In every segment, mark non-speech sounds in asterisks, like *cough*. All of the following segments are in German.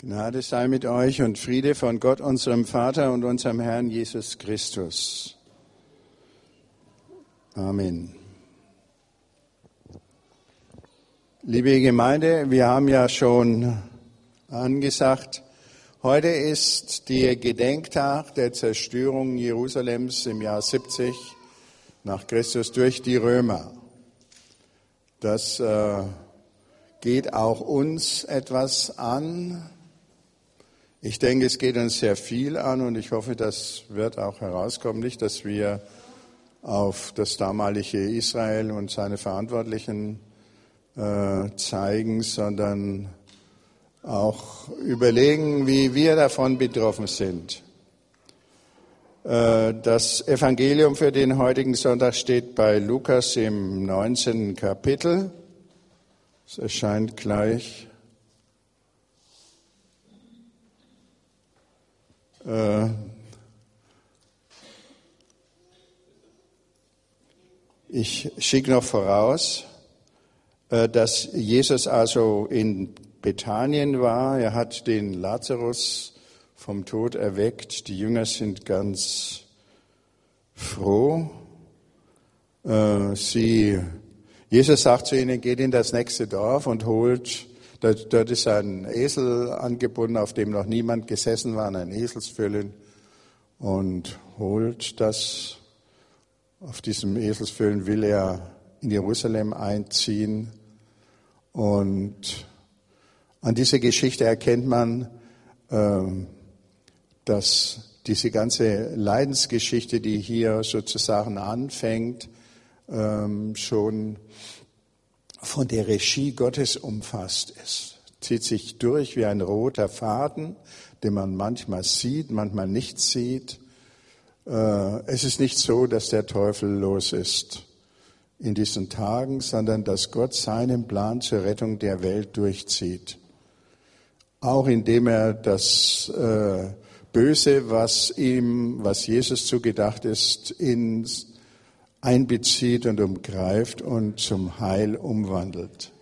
Gnade sei mit euch und Friede von Gott, unserem Vater und unserem Herrn Jesus Christus. Amen. Liebe Gemeinde, wir haben ja schon angesagt, heute ist der Gedenktag der Zerstörung Jerusalems im Jahr 70 nach Christus durch die Römer. Das äh, geht auch uns etwas an, ich denke, es geht uns sehr viel an und ich hoffe, das wird auch herauskommen. Nicht, dass wir auf das damalige Israel und seine Verantwortlichen äh, zeigen, sondern auch überlegen, wie wir davon betroffen sind. Äh, das Evangelium für den heutigen Sonntag steht bei Lukas im 19. Kapitel. Es erscheint gleich Äh, ich schicke noch voraus, äh, dass Jesus also in Bethanien war. Er hat den Lazarus vom Tod erweckt. Die Jünger sind ganz froh. Äh, sie, Jesus sagt zu ihnen, geht in das nächste Dorf und holt Dort, dort ist ein Esel angebunden, auf dem noch niemand gesessen war, ein Eselsfüllen und holt das. Auf diesem Eselsfüllen will er in Jerusalem einziehen und an dieser Geschichte erkennt man, ähm, dass diese ganze Leidensgeschichte, die hier sozusagen anfängt, ähm, schon von der Regie Gottes umfasst ist. Zieht sich durch wie ein roter Faden, den man manchmal sieht, manchmal nicht sieht. Äh, es ist nicht so, dass der Teufel los ist in diesen Tagen, sondern dass Gott seinen Plan zur Rettung der Welt durchzieht. Auch indem er das äh, Böse, was ihm, was Jesus zugedacht ist, ins einbezieht und umgreift und zum Heil umwandelt.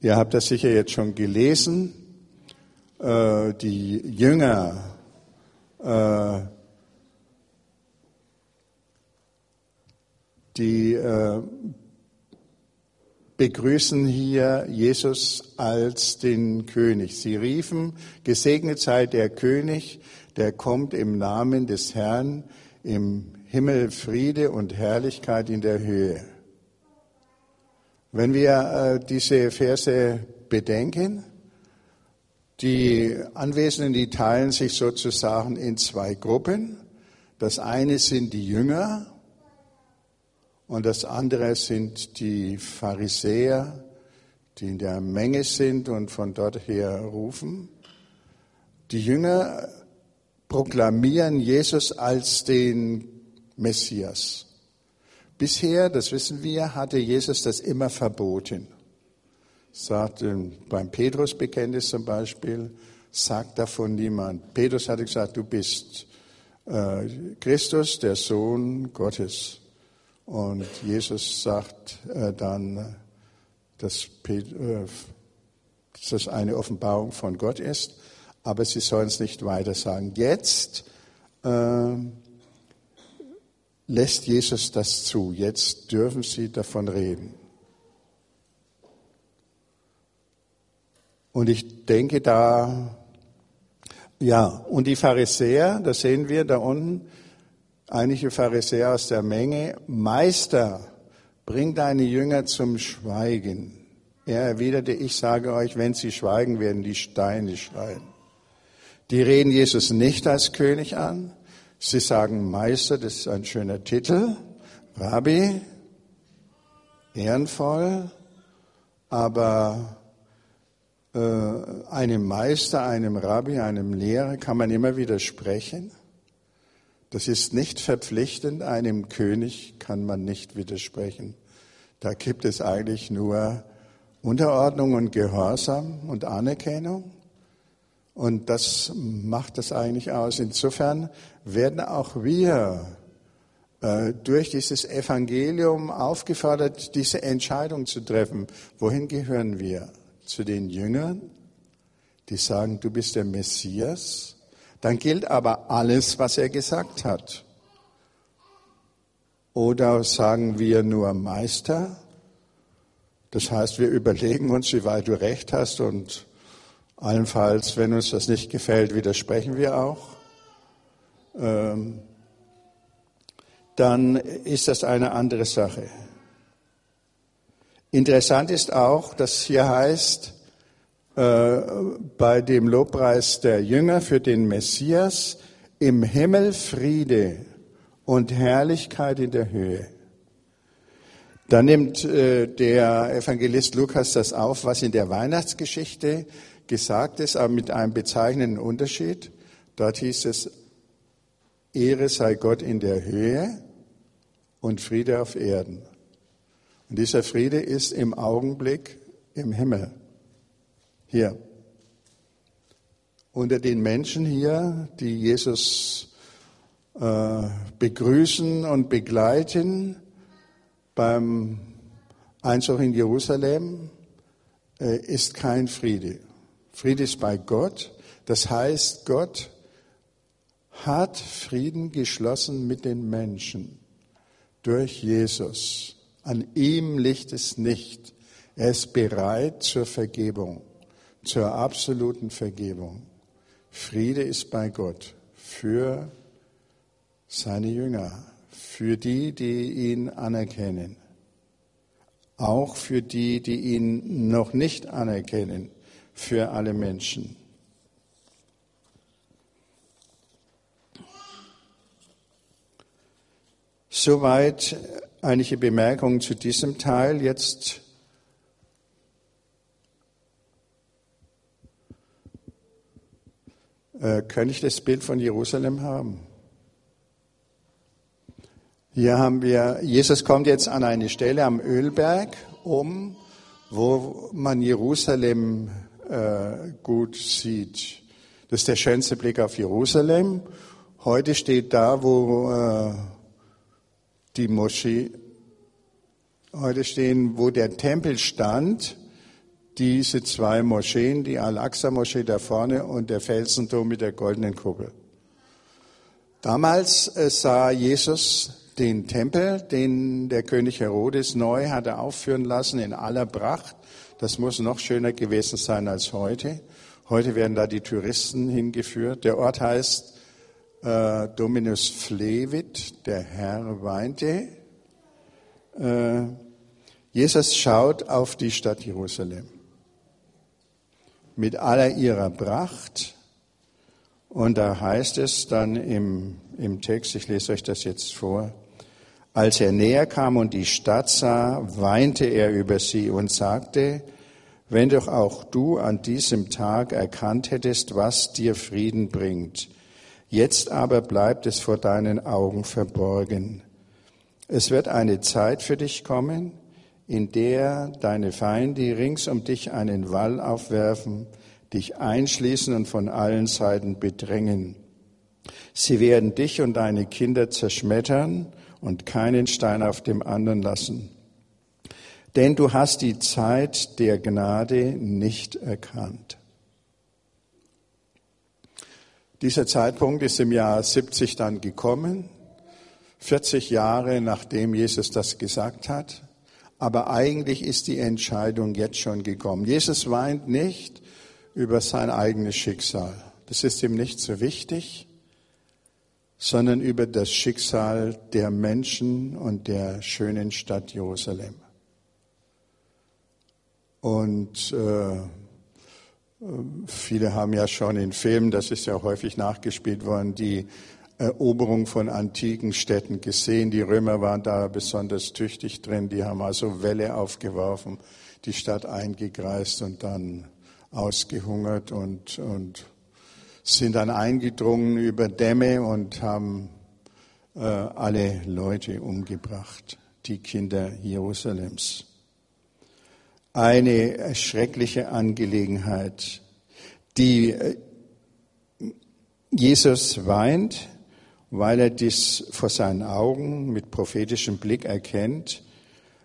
Ihr habt das sicher jetzt schon gelesen. Äh, die Jünger äh, die äh, begrüßen hier Jesus als den König. Sie riefen, gesegnet sei der König, der kommt im Namen des Herrn, im Himmel Friede und Herrlichkeit in der Höhe. Wenn wir äh, diese Verse bedenken, die Anwesenden, die teilen sich sozusagen in zwei Gruppen. Das eine sind die Jünger und das andere sind die Pharisäer, die in der Menge sind und von dort her rufen. Die Jünger proklamieren Jesus als den Messias. Bisher, das wissen wir, hatte Jesus das immer verboten. Sagt beim Petrusbekenntnis zum Beispiel, sagt davon niemand. Petrus hatte gesagt, du bist äh, Christus, der Sohn Gottes. Und Jesus sagt äh, dann, dass, äh, dass das eine Offenbarung von Gott ist aber sie sollen es nicht weiter sagen. Jetzt äh, lässt Jesus das zu. Jetzt dürfen sie davon reden. Und ich denke da, ja, und die Pharisäer, da sehen wir da unten, einige Pharisäer aus der Menge, Meister, bring deine Jünger zum Schweigen. Er erwiderte, ich sage euch, wenn sie schweigen, werden die Steine schreien. Die reden Jesus nicht als König an. Sie sagen Meister, das ist ein schöner Titel. Rabbi, ehrenvoll, aber äh, einem Meister, einem Rabbi, einem Lehrer kann man immer widersprechen. Das ist nicht verpflichtend, einem König kann man nicht widersprechen. Da gibt es eigentlich nur Unterordnung und Gehorsam und Anerkennung. Und das macht es eigentlich aus. Insofern werden auch wir äh, durch dieses Evangelium aufgefordert, diese Entscheidung zu treffen. Wohin gehören wir? zu den Jüngern, die sagen, du bist der Messias, dann gilt aber alles, was er gesagt hat. Oder sagen wir nur Meister? Das heißt, wir überlegen uns, wie weit du recht hast und allenfalls, wenn uns das nicht gefällt, widersprechen wir auch. Ähm, dann ist das eine andere Sache. Interessant ist auch, dass hier heißt, äh, bei dem Lobpreis der Jünger für den Messias, im Himmel Friede und Herrlichkeit in der Höhe. Da nimmt äh, der Evangelist Lukas das auf, was in der Weihnachtsgeschichte gesagt ist, aber mit einem bezeichnenden Unterschied. Dort hieß es, Ehre sei Gott in der Höhe und Friede auf Erden. Und dieser Friede ist im Augenblick im Himmel. Hier. Unter den Menschen hier, die Jesus äh, begrüßen und begleiten beim Einzug in Jerusalem, äh, ist kein Friede. Friede ist bei Gott. Das heißt, Gott hat Frieden geschlossen mit den Menschen durch Jesus. An ihm liegt es nicht. Er ist bereit zur Vergebung, zur absoluten Vergebung. Friede ist bei Gott für seine Jünger, für die, die ihn anerkennen, auch für die, die ihn noch nicht anerkennen, für alle Menschen. Soweit einige Bemerkungen zu diesem Teil. Jetzt äh, kann ich das Bild von Jerusalem haben. Hier haben wir, Jesus kommt jetzt an eine Stelle am Ölberg um, wo man Jerusalem äh, gut sieht. Das ist der schönste Blick auf Jerusalem. Heute steht da, wo äh, die Moschee heute stehen, wo der Tempel stand, diese zwei Moscheen, die Al-Aqsa-Moschee da vorne und der Felsenturm mit der goldenen Kuppel. Damals äh, sah Jesus den Tempel, den der König Herodes neu hatte aufführen lassen in aller Pracht. Das muss noch schöner gewesen sein als heute. Heute werden da die Touristen hingeführt. Der Ort heißt äh, Dominus Flevit, der Herr weinte. Äh, Jesus schaut auf die Stadt Jerusalem mit aller ihrer Pracht. Und da heißt es dann im, im Text, ich lese euch das jetzt vor, als er näher kam und die Stadt sah, weinte er über sie und sagte, wenn doch auch du an diesem Tag erkannt hättest, was dir Frieden bringt, Jetzt aber bleibt es vor deinen Augen verborgen. Es wird eine Zeit für dich kommen, in der deine Feinde rings um dich einen Wall aufwerfen, dich einschließen und von allen Seiten bedrängen. Sie werden dich und deine Kinder zerschmettern und keinen Stein auf dem anderen lassen. Denn du hast die Zeit der Gnade nicht erkannt. Dieser Zeitpunkt ist im Jahr 70 dann gekommen, 40 Jahre nachdem Jesus das gesagt hat. Aber eigentlich ist die Entscheidung jetzt schon gekommen. Jesus weint nicht über sein eigenes Schicksal. Das ist ihm nicht so wichtig, sondern über das Schicksal der Menschen und der schönen Stadt Jerusalem. Und äh, Viele haben ja schon in Filmen, das ist ja häufig nachgespielt worden, die Eroberung von antiken Städten gesehen. Die Römer waren da besonders tüchtig drin. Die haben also Wälle aufgeworfen, die Stadt eingekreist und dann ausgehungert und, und sind dann eingedrungen über Dämme und haben äh, alle Leute umgebracht, die Kinder Jerusalems eine schreckliche Angelegenheit, die äh, Jesus weint, weil er dies vor seinen Augen mit prophetischem Blick erkennt,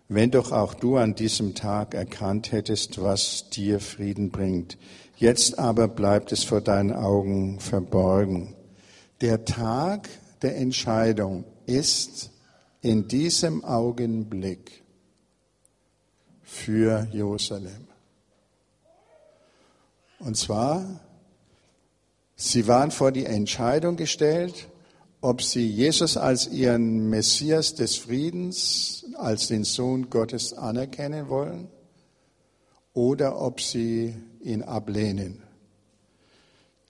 wenn doch auch du an diesem Tag erkannt hättest, was dir Frieden bringt. Jetzt aber bleibt es vor deinen Augen verborgen. Der Tag der Entscheidung ist in diesem Augenblick für Jerusalem. Und zwar, sie waren vor die Entscheidung gestellt, ob sie Jesus als ihren Messias des Friedens, als den Sohn Gottes anerkennen wollen oder ob sie ihn ablehnen.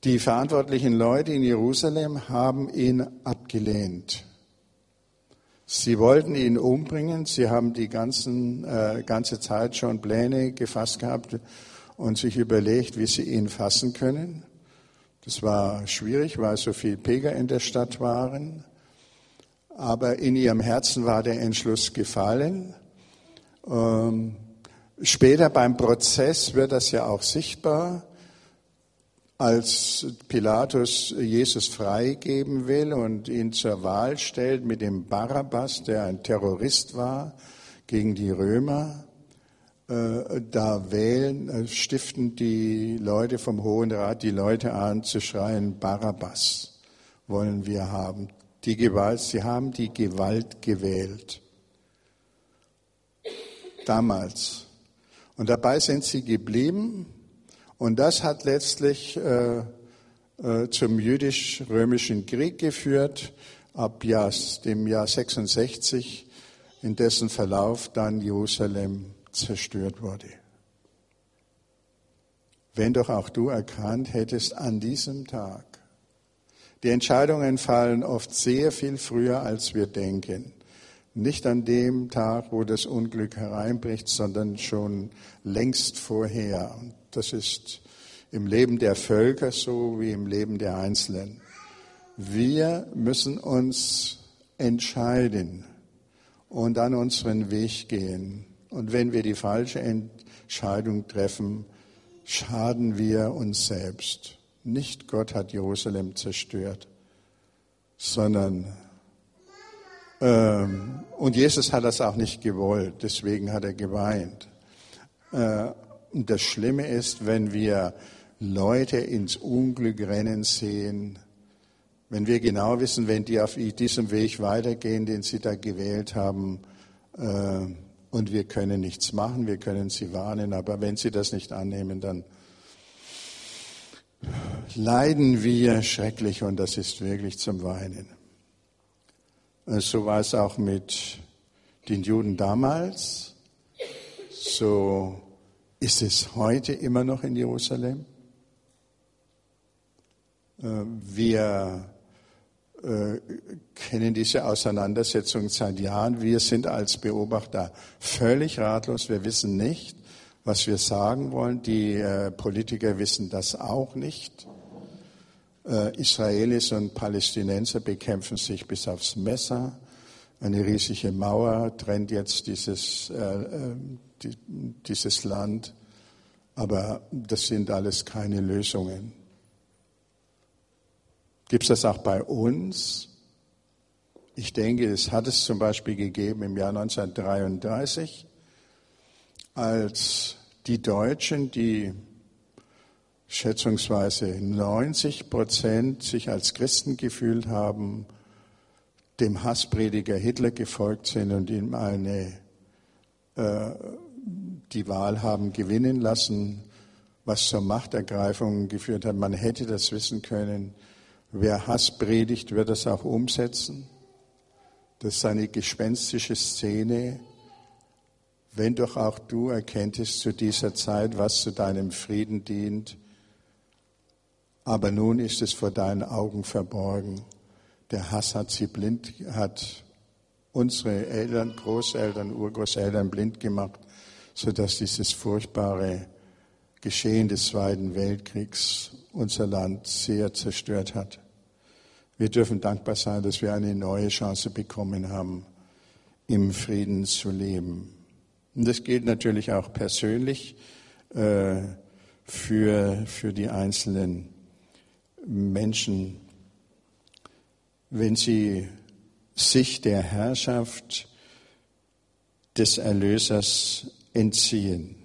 Die verantwortlichen Leute in Jerusalem haben ihn abgelehnt. Sie wollten ihn umbringen. Sie haben die ganzen, äh, ganze Zeit schon Pläne gefasst gehabt und sich überlegt, wie sie ihn fassen können. Das war schwierig, weil so viele Pilger in der Stadt waren. Aber in ihrem Herzen war der Entschluss gefallen. Ähm, später beim Prozess wird das ja auch sichtbar, als Pilatus Jesus freigeben will und ihn zur Wahl stellt mit dem Barabbas, der ein Terrorist war gegen die Römer. Äh, da wählen, äh, stiften die Leute vom Hohen Rat die Leute an zu schreien, Barabbas wollen wir haben. Die Gewalt, sie haben die Gewalt gewählt. Damals. Und dabei sind sie geblieben. Und das hat letztlich äh, äh, zum jüdisch-römischen Krieg geführt, ab Jahr, dem Jahr 66, in dessen Verlauf dann Jerusalem zerstört wurde. Wenn doch auch du erkannt hättest an diesem Tag, die Entscheidungen fallen oft sehr viel früher, als wir denken. Nicht an dem Tag, wo das Unglück hereinbricht, sondern schon längst vorher. Das ist im Leben der Völker so wie im Leben der Einzelnen. Wir müssen uns entscheiden und an unseren Weg gehen. Und wenn wir die falsche Entscheidung treffen, schaden wir uns selbst. Nicht Gott hat Jerusalem zerstört, sondern und Jesus hat das auch nicht gewollt, deswegen hat er geweint. Äh, und das Schlimme ist, wenn wir Leute ins Unglück rennen sehen, wenn wir genau wissen, wenn die auf diesem Weg weitergehen, den sie da gewählt haben, äh, und wir können nichts machen, wir können sie warnen, aber wenn sie das nicht annehmen, dann leiden wir schrecklich und das ist wirklich zum Weinen. So war es auch mit den Juden damals, so ist es heute immer noch in Jerusalem. Äh, wir äh, kennen diese Auseinandersetzung seit Jahren. Wir sind als Beobachter völlig ratlos. Wir wissen nicht, was wir sagen wollen. Die äh, Politiker wissen das auch nicht. Äh, Israelis und Palästinenser bekämpfen sich bis aufs Messer. Eine riesige Mauer trennt jetzt dieses, äh, die, dieses Land. Aber das sind alles keine Lösungen. Gibt es das auch bei uns? Ich denke, es hat es zum Beispiel gegeben im Jahr 1933, als die Deutschen, die schätzungsweise 90 Prozent sich als Christen gefühlt haben, dem Hassprediger Hitler gefolgt sind und ihm eine, äh, die Wahl haben gewinnen lassen, was zur Machtergreifung geführt hat. Man hätte das wissen können. Wer Hass predigt, wird das auch umsetzen. Das ist eine gespenstische Szene. Wenn doch auch du erkenntest zu dieser Zeit, was zu deinem Frieden dient, aber nun ist es vor deinen Augen verborgen. Der Hass hat sie blind, hat unsere Eltern, Großeltern, Urgroßeltern blind gemacht, sodass dieses furchtbare Geschehen des Zweiten Weltkriegs unser Land sehr zerstört hat. Wir dürfen dankbar sein, dass wir eine neue Chance bekommen haben, im Frieden zu leben. Und das gilt natürlich auch persönlich äh, für, für die einzelnen Menschen. Wenn sie sich der Herrschaft des Erlösers entziehen.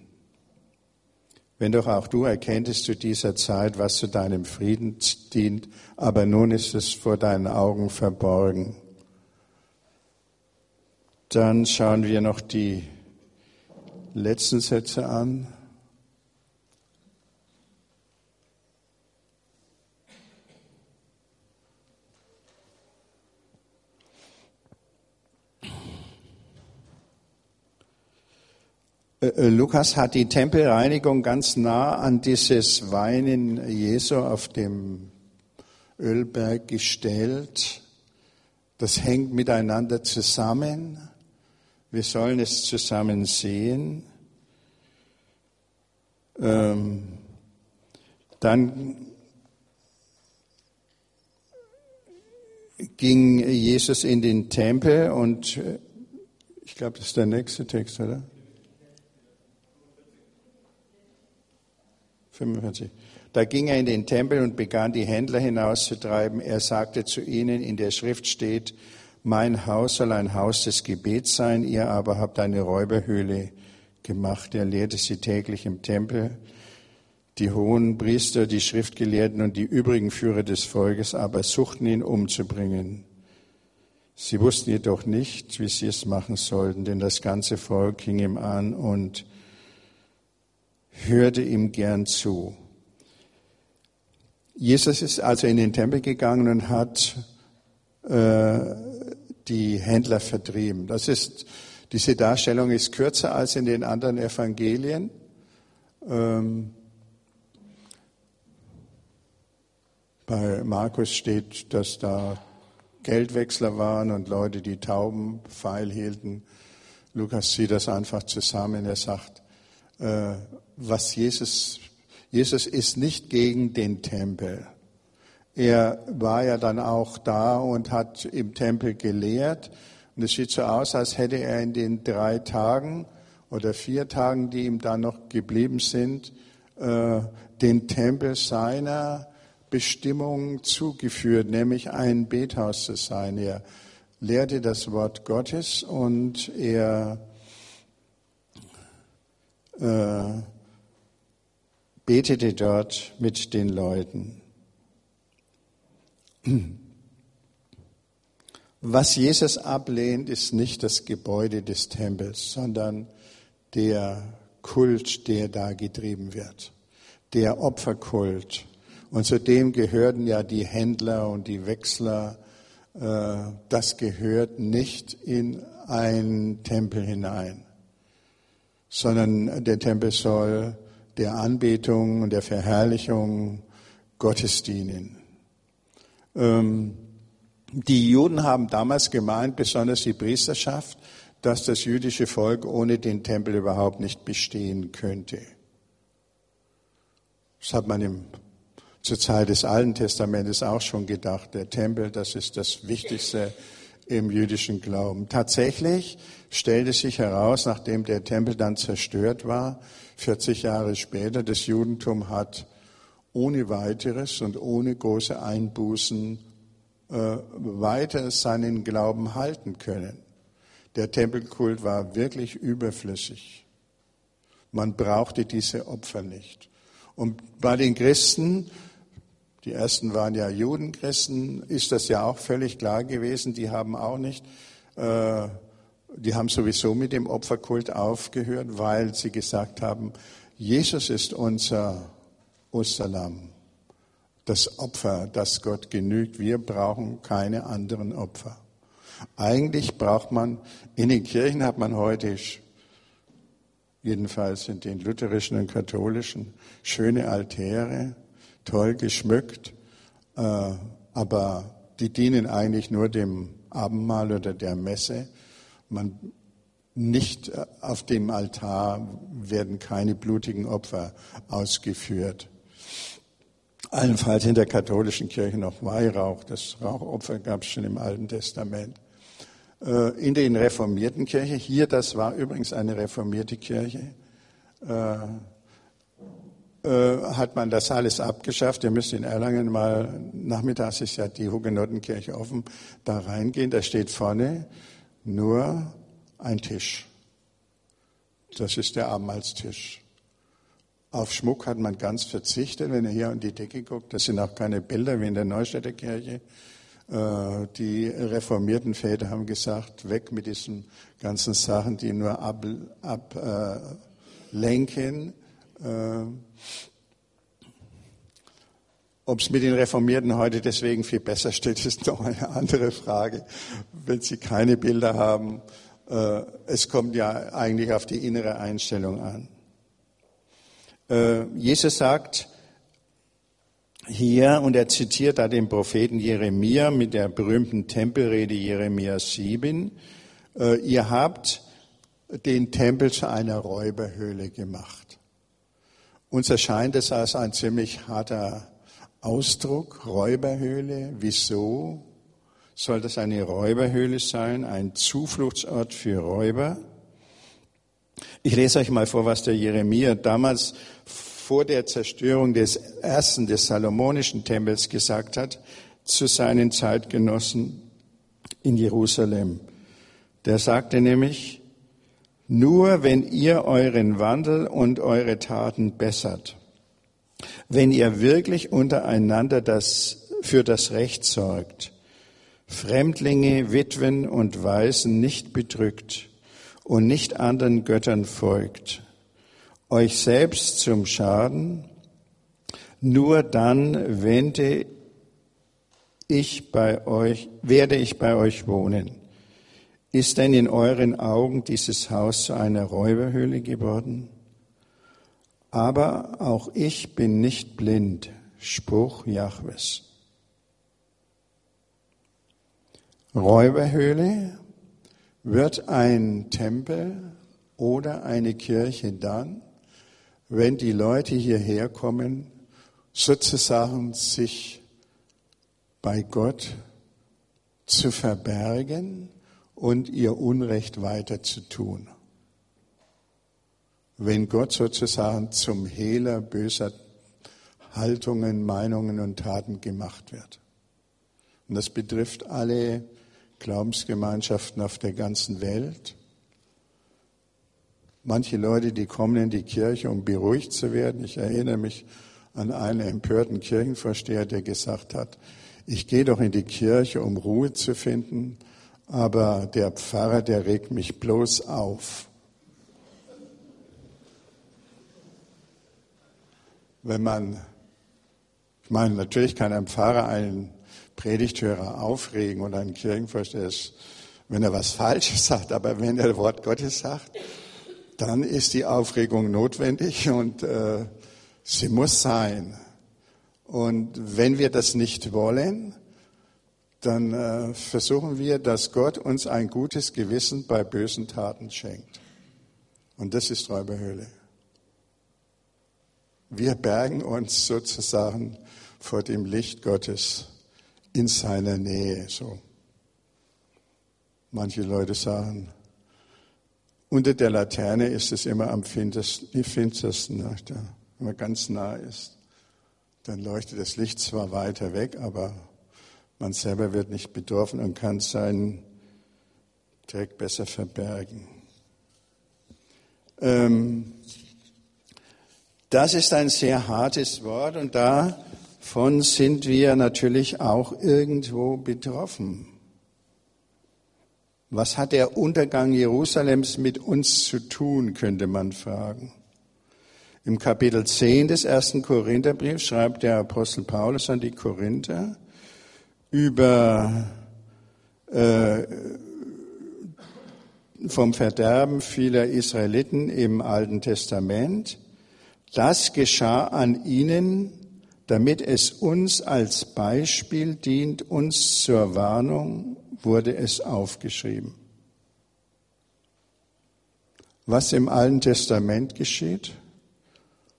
Wenn doch auch du erkenntest zu dieser Zeit, was zu deinem Frieden dient, aber nun ist es vor deinen Augen verborgen. Dann schauen wir noch die letzten Sätze an. Lukas hat die Tempelreinigung ganz nah an dieses Weinen Jesu auf dem Ölberg gestellt. Das hängt miteinander zusammen. Wir sollen es zusammen sehen. Ähm, dann ging Jesus in den Tempel und äh, ich glaube, das ist der nächste Text, oder? 45. Da ging er in den Tempel und begann die Händler hinauszutreiben. Er sagte zu ihnen, in der Schrift steht, mein Haus soll ein Haus des Gebets sein, ihr aber habt eine Räuberhöhle gemacht. Er lehrte sie täglich im Tempel. Die hohen Priester, die Schriftgelehrten und die übrigen Führer des Volkes aber suchten ihn umzubringen. Sie wussten jedoch nicht, wie sie es machen sollten, denn das ganze Volk hing ihm an und hörte ihm gern zu. Jesus ist also in den Tempel gegangen und hat äh, die Händler vertrieben. Das ist, diese Darstellung ist kürzer als in den anderen Evangelien. Ähm, bei Markus steht, dass da Geldwechsler waren und Leute, die Tauben feil hielten. Lukas zieht das einfach zusammen. Er sagt, äh, was Jesus, Jesus ist nicht gegen den Tempel. Er war ja dann auch da und hat im Tempel gelehrt. Und es sieht so aus, als hätte er in den drei Tagen oder vier Tagen, die ihm da noch geblieben sind, äh, den Tempel seiner Bestimmung zugeführt, nämlich ein Bethaus zu sein. Er lehrte das Wort Gottes und er äh, betete dort mit den Leuten. Was Jesus ablehnt, ist nicht das Gebäude des Tempels, sondern der Kult, der da getrieben wird, der Opferkult. Und zu dem gehörten ja die Händler und die Wechsler. Äh, das gehört nicht in einen Tempel hinein, sondern der Tempel soll der Anbetung und der Verherrlichung Gottes dienen. Ähm, die Juden haben damals gemeint, besonders die Priesterschaft, dass das jüdische Volk ohne den Tempel überhaupt nicht bestehen könnte. Das hat man im, zur Zeit des Alten Testamentes auch schon gedacht. Der Tempel, das ist das Wichtigste im jüdischen Glauben. Tatsächlich stellte sich heraus, nachdem der Tempel dann zerstört war, 40 Jahre später, das Judentum hat ohne weiteres und ohne große Einbußen äh, weiter seinen Glauben halten können. Der Tempelkult war wirklich überflüssig. Man brauchte diese Opfer nicht. Und bei den Christen, die ersten waren ja Judenchristen, ist das ja auch völlig klar gewesen. Die haben auch nicht äh, die haben sowieso mit dem Opferkult aufgehört, weil sie gesagt haben, Jesus ist unser Osterlamm, das Opfer, das Gott genügt. Wir brauchen keine anderen Opfer. Eigentlich braucht man, in den Kirchen hat man heute, jedenfalls in den lutherischen und katholischen, schöne Altäre, toll geschmückt, äh, aber die dienen eigentlich nur dem Abendmahl oder der Messe man nicht äh, auf dem Altar werden keine blutigen Opfer ausgeführt. Allenfalls in der katholischen Kirche noch Weihrauch. Das Rauchopfer gab es schon im Alten Testament. Äh, in den reformierten Kirchen, hier, das war übrigens eine reformierte Kirche, äh, hat man das alles abgeschafft. Ihr müsst in Erlangen mal, nachmittags ist ja die Hugenottenkirche offen, da reingehen. Da steht vorne nur ein Tisch. Das ist der Abendmahlstisch. Auf Schmuck hat man ganz verzichtet. Wenn ihr hier an die Decke guckt, das sind auch keine Bilder wie in der Neustädter Kirche. Äh, die reformierten Väter haben gesagt, weg mit diesen ganzen Sachen, die nur ablenken. Ab, äh, äh, ob es mit den Reformierten heute deswegen viel besser steht, ist noch eine andere Frage. Wenn sie keine Bilder haben, äh, es kommt ja eigentlich auf die innere Einstellung an. Äh, Jesus sagt hier, und er zitiert da den Propheten Jeremia mit der berühmten Tempelrede Jeremia 7, äh, ihr habt den Tempel zu einer Räuberhöhle gemacht. Uns erscheint es als ein ziemlich harter Ausdruck, Räuberhöhle. Wieso soll das eine Räuberhöhle sein, ein Zufluchtsort für Räuber? Ich lese euch mal vor, was der Jeremia damals vor der Zerstörung des ersten, des salomonischen Tempels gesagt hat zu seinen Zeitgenossen in Jerusalem. Der sagte nämlich, nur wenn ihr euren Wandel und eure Taten bessert, wenn ihr wirklich untereinander das, für das Recht sorgt, Fremdlinge, Witwen und Waisen nicht bedrückt und nicht anderen Göttern folgt, euch selbst zum Schaden, nur dann wende ich bei euch, werde ich bei euch wohnen. Ist denn in euren Augen dieses Haus zu einer Räuberhöhle geworden? Aber auch ich bin nicht blind. Spruch Jahwes. Räuberhöhle wird ein Tempel oder eine Kirche dann, wenn die Leute hierher kommen, sozusagen sich bei Gott zu verbergen und ihr Unrecht weiter zu tun wenn Gott sozusagen zum Hehler böser Haltungen, Meinungen und Taten gemacht wird. Und das betrifft alle Glaubensgemeinschaften auf der ganzen Welt. Manche Leute, die kommen in die Kirche, um beruhigt zu werden. Ich erinnere mich an einen empörten Kirchenvorsteher, der gesagt hat, ich gehe doch in die Kirche, um Ruhe zu finden, aber der Pfarrer, der regt mich bloß auf. wenn man, ich meine, natürlich kann ein Pfarrer einen Predigthörer aufregen oder einen Kirchenvorsteher, wenn er was Falsches sagt, aber wenn er Wort Gottes sagt, dann ist die Aufregung notwendig und äh, sie muss sein. Und wenn wir das nicht wollen, dann äh, versuchen wir, dass Gott uns ein gutes Gewissen bei bösen Taten schenkt. Und das ist Räuberhöhle. Wir bergen uns sozusagen vor dem Licht Gottes in seiner Nähe. So. Manche Leute sagen, unter der Laterne ist es immer am finstersten, wenn man ganz nah ist. Dann leuchtet das Licht zwar weiter weg, aber man selber wird nicht betroffen und kann seinen Dreck besser verbergen. Ähm, das ist ein sehr hartes Wort und davon sind wir natürlich auch irgendwo betroffen. Was hat der Untergang Jerusalems mit uns zu tun, könnte man fragen. Im Kapitel 10 des ersten Korintherbriefs schreibt der Apostel Paulus an die Korinther über äh, vom Verderben vieler Israeliten im Alten Testament. Das geschah an ihnen, damit es uns als Beispiel dient, uns zur Warnung wurde es aufgeschrieben. Was im Alten Testament geschieht,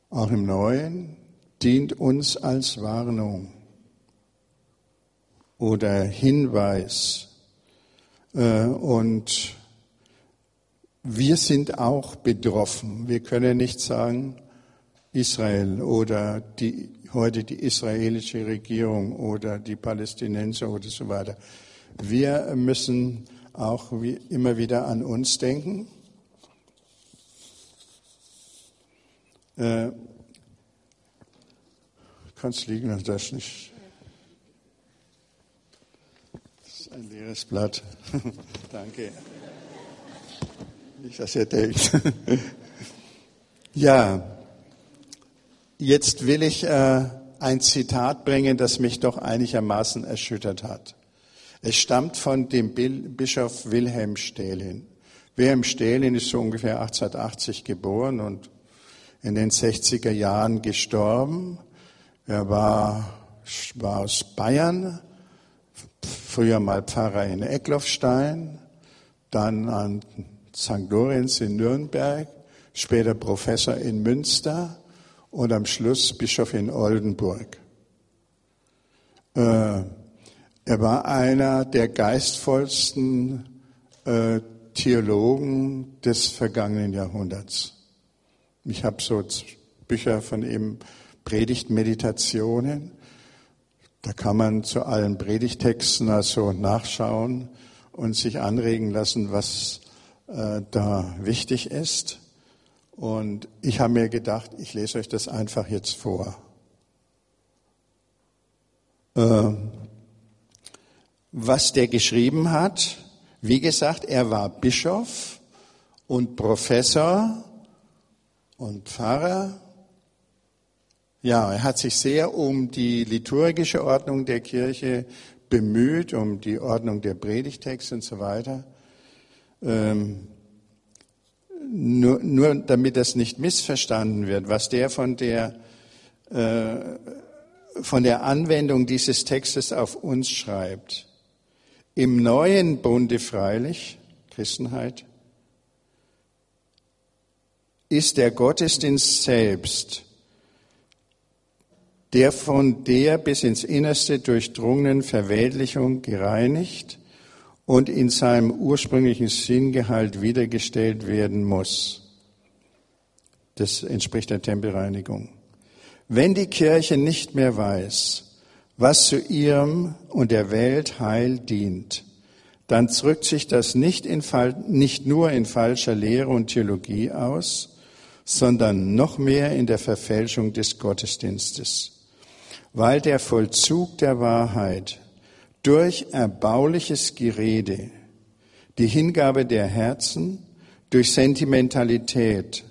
auch im Neuen, dient uns als Warnung oder Hinweis. Äh, und wir sind auch betroffen. Wir können nicht sagen, Israel oder die, heute die israelische Regierung oder die Palästinenser oder so weiter. Wir müssen auch wie immer wieder an uns denken. Äh, kannst liegen das nicht. Das ist ein leeres Blatt. *laughs* Danke. Nicht, dass ihr denkt. *laughs* ja, jetzt will ich äh, ein Zitat bringen, das mich doch einigermaßen erschüttert hat. Es stammt von dem Bischof Wilhelm Stählin. Wilhelm Stählin ist so ungefähr 1880 geboren und in den 60er Jahren gestorben. Er war, war aus Bayern, früher mal Pfarrer in Eckloffstein, dann an St. Lorenz in Nürnberg, später Professor in Münster und am Schluss Bischof in Oldenburg. Äh, er war einer der geistvollsten äh, Theologen des vergangenen Jahrhunderts. Ich habe so Bücher von ihm, Predigtmeditationen. Da kann man zu allen Predigtexten also nachschauen und sich anregen lassen, was äh, da wichtig ist. Und ich habe mir gedacht, ich lese euch das einfach jetzt vor. Ähm, was der geschrieben hat, wie gesagt, er war Bischof und Professor und Pfarrer. Ja, er hat sich sehr um die liturgische Ordnung der Kirche bemüht, um die Ordnung der Predigtexte und so weiter. Ähm, nur, nur damit das nicht missverstanden wird, was der von der, äh, von der Anwendung dieses Textes auf uns schreibt. Im neuen Bunde freilich, Christenheit, ist der Gottesdienst selbst, der von der bis ins Innerste durchdrungenen Verweltlichung gereinigt und in seinem ursprünglichen Sinngehalt wiedergestellt werden muss. Das entspricht der Tempelreinigung. Wenn die Kirche nicht mehr weiß, was zu ihrem und der Welt Heil dient, dann drückt sich das nicht, in, nicht nur in falscher Lehre und Theologie aus, sondern noch mehr in der Verfälschung des Gottesdienstes, weil der Vollzug der Wahrheit durch erbauliches Gerede, die Hingabe der Herzen, durch Sentimentalität,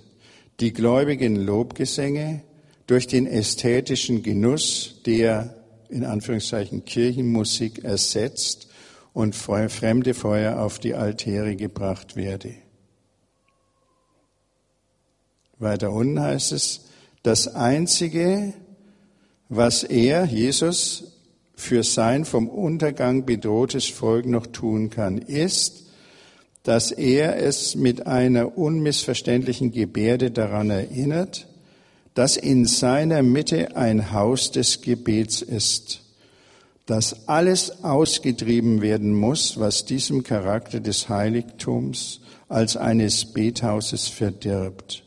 die gläubigen Lobgesänge, durch den ästhetischen Genuss, der in Anführungszeichen Kirchenmusik ersetzt und fremde Feuer auf die Altäre gebracht werde. Weiter unten heißt es, das Einzige, was er, Jesus, für sein vom Untergang bedrohtes Volk noch tun kann, ist, dass er es mit einer unmissverständlichen Gebärde daran erinnert, dass in seiner Mitte ein Haus des Gebets ist, dass alles ausgetrieben werden muss, was diesem Charakter des Heiligtums als eines Bethauses verdirbt.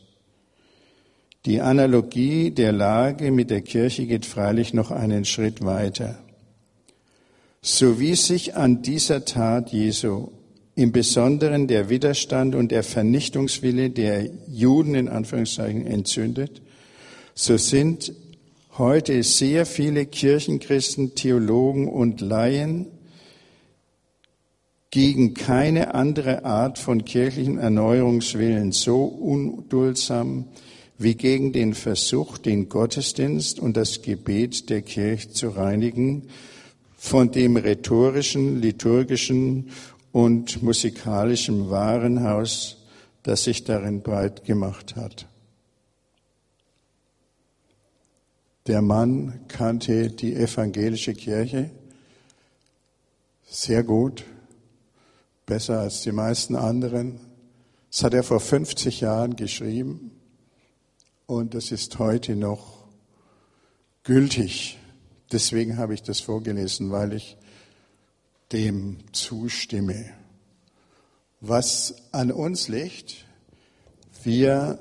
Die Analogie der Lage mit der Kirche geht freilich noch einen Schritt weiter. So wie sich an dieser Tat Jesu im Besonderen der Widerstand und der Vernichtungswille der Juden in Anführungszeichen entzündet, so sind heute sehr viele Kirchenchristen, Theologen und Laien gegen keine andere Art von kirchlichen Erneuerungswillen so unduldsam wie gegen den Versuch, den Gottesdienst und das Gebet der Kirche zu reinigen von dem rhetorischen, liturgischen und musikalischen Warenhaus, das sich darin breit gemacht hat. Der Mann kannte die evangelische Kirche sehr gut, besser als die meisten anderen. Das hat er vor 50 Jahren geschrieben und das ist heute noch gültig. Deswegen habe ich das vorgelesen, weil ich dem zustimme. Was an uns liegt, wir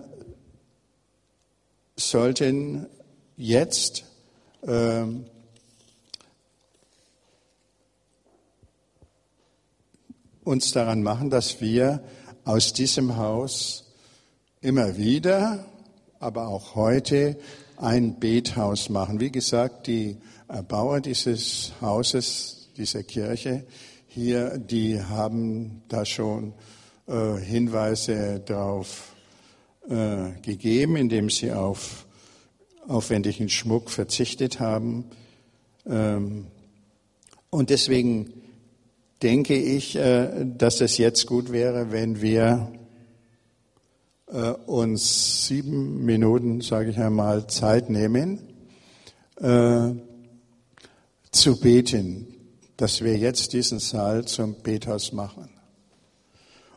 sollten jetzt ähm, uns daran machen, dass wir aus diesem Haus immer wieder aber auch heute ein Bethaus machen. Wie gesagt, die Erbauer dieses Hauses, dieser Kirche hier, die haben da schon äh, Hinweise darauf äh, gegeben, indem sie auf aufwendigen Schmuck verzichtet haben. Ähm, und deswegen denke ich, äh, dass es jetzt gut wäre, wenn wir äh, uns sieben Minuten, sage ich einmal, Zeit nehmen, äh, zu beten, dass wir jetzt diesen Saal zum Bethaus machen.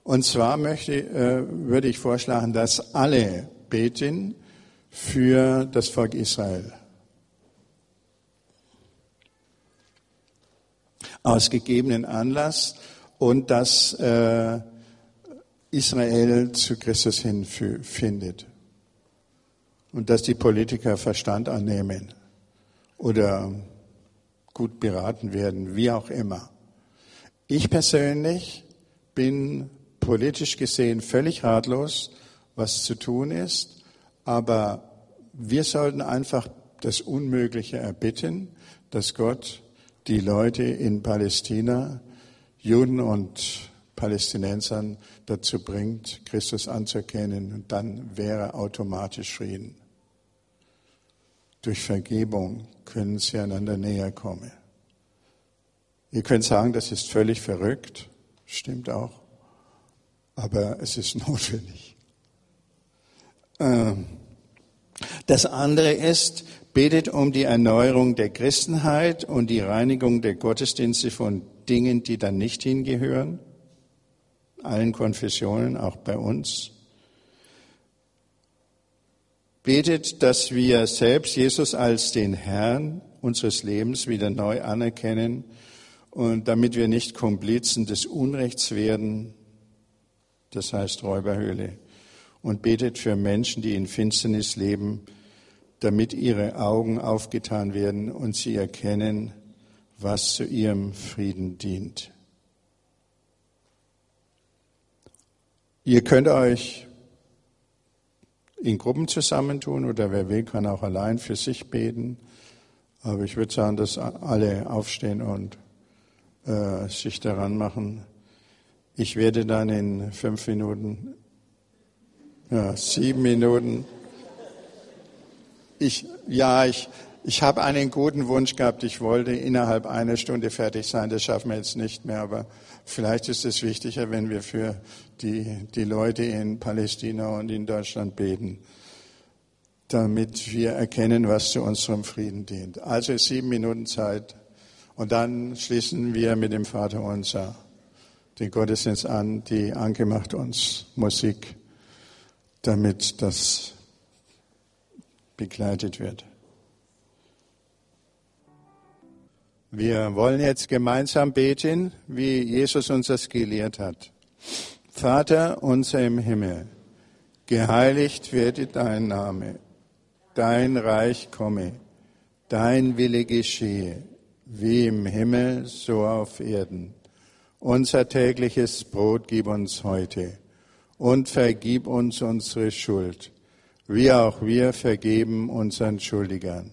Und zwar möchte, würde ich vorschlagen, dass alle beten für das Volk Israel. Aus gegebenen Anlass und dass äh, Israel zu Christus hinfindet. Und dass die Politiker Verstand annehmen oder gut beraten werden, wie auch immer. Ich persönlich bin politisch gesehen völlig ratlos, was zu tun ist, aber wir sollten einfach das Unmögliche erbitten, dass Gott die Leute in Palästina, Juden und Palästinensern dazu bringt, Christus anzuerkennen. Und dann wäre automatisch Frieden. Durch Vergebung können sie einander näher kommen. Ihr könnt sagen, das ist völlig verrückt. Stimmt auch. Aber es ist *laughs* notwendig. Ähm, das andere ist, betet um die Erneuerung der Christenheit und die Reinigung der Gottesdienste von Dingen, die dann nicht hingehören allen Konfessionen, auch bei uns. Betet, dass wir selbst Jesus als den Herrn unseres Lebens wieder neu anerkennen und damit wir nicht Komplizen des Unrechts werden, das heißt Räuberhöhle. Und betet für Menschen, die in Finsternis leben, damit ihre Augen aufgetan werden und sie erkennen, was zu ihrem Frieden dient. Ihr könnt euch in Gruppen zusammentun oder wer will, kann auch allein für sich beten. Aber ich würde sagen, dass alle aufstehen und äh, sich daran machen. Ich werde dann in fünf Minuten, ja, sieben Minuten, ich, ja, ich, ich habe einen guten Wunsch gehabt. Ich wollte innerhalb einer Stunde fertig sein. Das schaffen wir jetzt nicht mehr. Aber vielleicht ist es wichtiger, wenn wir für die, die Leute in Palästina und in Deutschland beten, damit wir erkennen, was zu unserem Frieden dient. Also sieben Minuten Zeit. Und dann schließen wir mit dem Vater unser den Gottesdienst an. Die Anke macht uns Musik, damit das begleitet wird. Wir wollen jetzt gemeinsam beten, wie Jesus uns das gelehrt hat. Vater unser im Himmel, geheiligt werde dein Name, dein Reich komme, dein Wille geschehe, wie im Himmel, so auf Erden. Unser tägliches Brot gib uns heute und vergib uns unsere Schuld, wie auch wir vergeben unseren Schuldigern